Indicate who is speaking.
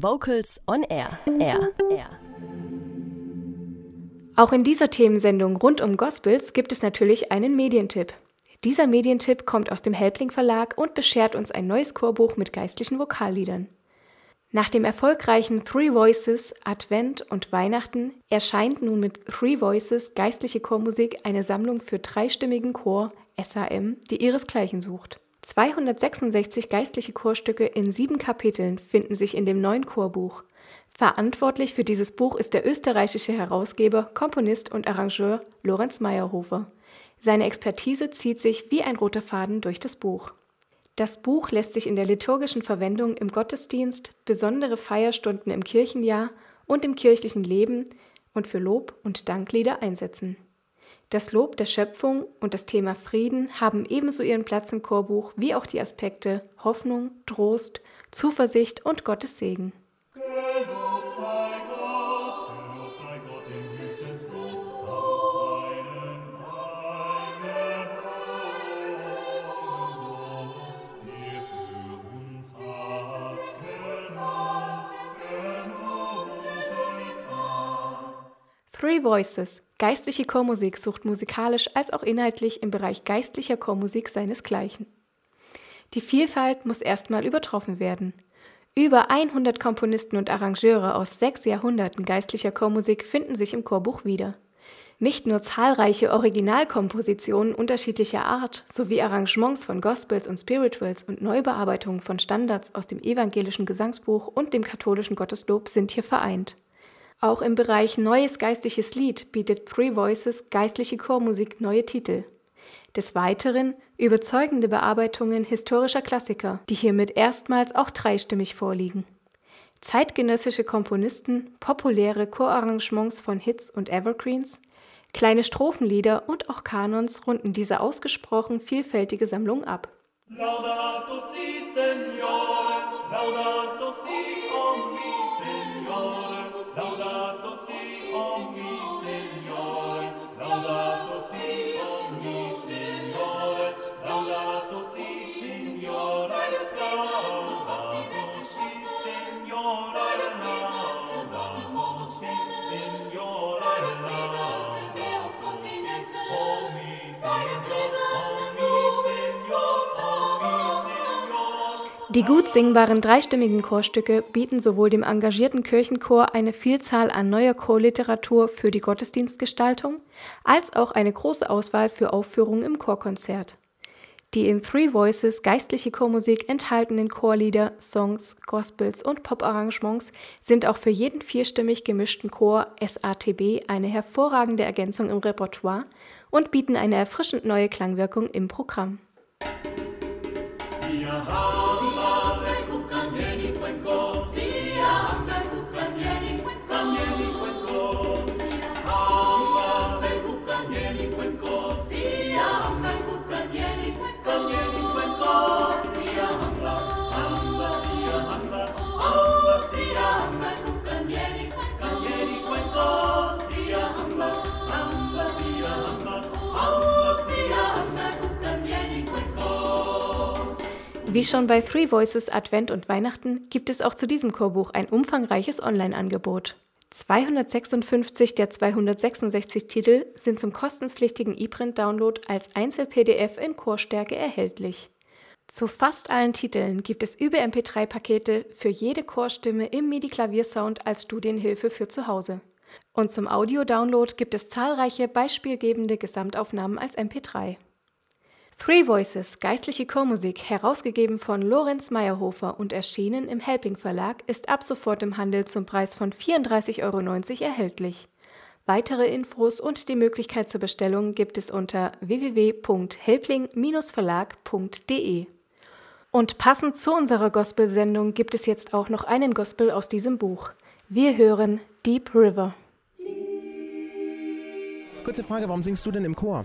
Speaker 1: Vocals on Air. Air. Air.
Speaker 2: Auch in dieser Themensendung rund um Gospels gibt es natürlich einen Medientipp. Dieser Medientipp kommt aus dem Helpling Verlag und beschert uns ein neues Chorbuch mit geistlichen Vokalliedern. Nach dem erfolgreichen Three Voices Advent und Weihnachten erscheint nun mit Three Voices geistliche Chormusik eine Sammlung für dreistimmigen Chor SAM, die ihresgleichen sucht. 266 geistliche Chorstücke in sieben Kapiteln finden sich in dem neuen Chorbuch. Verantwortlich für dieses Buch ist der österreichische Herausgeber, Komponist und Arrangeur Lorenz Meyerhofer. Seine Expertise zieht sich wie ein roter Faden durch das Buch. Das Buch lässt sich in der liturgischen Verwendung im Gottesdienst, besondere Feierstunden im Kirchenjahr und im kirchlichen Leben und für Lob und Danklieder einsetzen. Das Lob der Schöpfung und das Thema Frieden haben ebenso ihren Platz im Chorbuch wie auch die Aspekte Hoffnung, Trost, Zuversicht und Gottes Segen. Three Voices, geistliche Chormusik, sucht musikalisch als auch inhaltlich im Bereich geistlicher Chormusik seinesgleichen. Die Vielfalt muss erstmal übertroffen werden. Über 100 Komponisten und Arrangeure aus sechs Jahrhunderten geistlicher Chormusik finden sich im Chorbuch wieder. Nicht nur zahlreiche Originalkompositionen unterschiedlicher Art sowie Arrangements von Gospels und Spirituals und Neubearbeitungen von Standards aus dem evangelischen Gesangsbuch und dem katholischen Gotteslob sind hier vereint. Auch im Bereich Neues geistliches Lied bietet Three Voices geistliche Chormusik neue Titel. Des Weiteren überzeugende Bearbeitungen historischer Klassiker, die hiermit erstmals auch dreistimmig vorliegen. Zeitgenössische Komponisten, populäre Chorarrangements von Hits und Evergreens, kleine Strophenlieder und auch Kanons runden diese ausgesprochen vielfältige Sammlung ab. Laudato si, Signore, laudato si, Die gut singbaren dreistimmigen Chorsstücke bieten sowohl dem engagierten Kirchenchor eine Vielzahl an neuer Chorliteratur für die Gottesdienstgestaltung als auch eine große Auswahl für Aufführungen im Chorkonzert. Die in Three Voices geistliche Chormusik enthaltenen Chorlieder, Songs, Gospels und Poparrangements sind auch für jeden vierstimmig gemischten Chor SATB eine hervorragende Ergänzung im Repertoire und bieten eine erfrischend neue Klangwirkung im Programm. Wie schon bei Three Voices Advent und Weihnachten gibt es auch zu diesem Chorbuch ein umfangreiches Online-Angebot. 256 der 266 Titel sind zum kostenpflichtigen E-Print-Download als Einzel-PDF in Chorstärke erhältlich. Zu fast allen Titeln gibt es über MP3-Pakete für jede Chorstimme im MIDI-Klaviersound als Studienhilfe für zu Hause. Und zum Audio-Download gibt es zahlreiche beispielgebende Gesamtaufnahmen als MP3. Three Voices, geistliche Chormusik, herausgegeben von Lorenz Meyerhofer und erschienen im Helping Verlag, ist ab sofort im Handel zum Preis von 34,90 Euro erhältlich. Weitere Infos und die Möglichkeit zur Bestellung gibt es unter www.helpling-verlag.de. Und passend zu unserer Gospel-Sendung gibt es jetzt auch noch einen Gospel aus diesem Buch. Wir hören Deep River.
Speaker 3: Kurze Frage, warum singst du denn im Chor?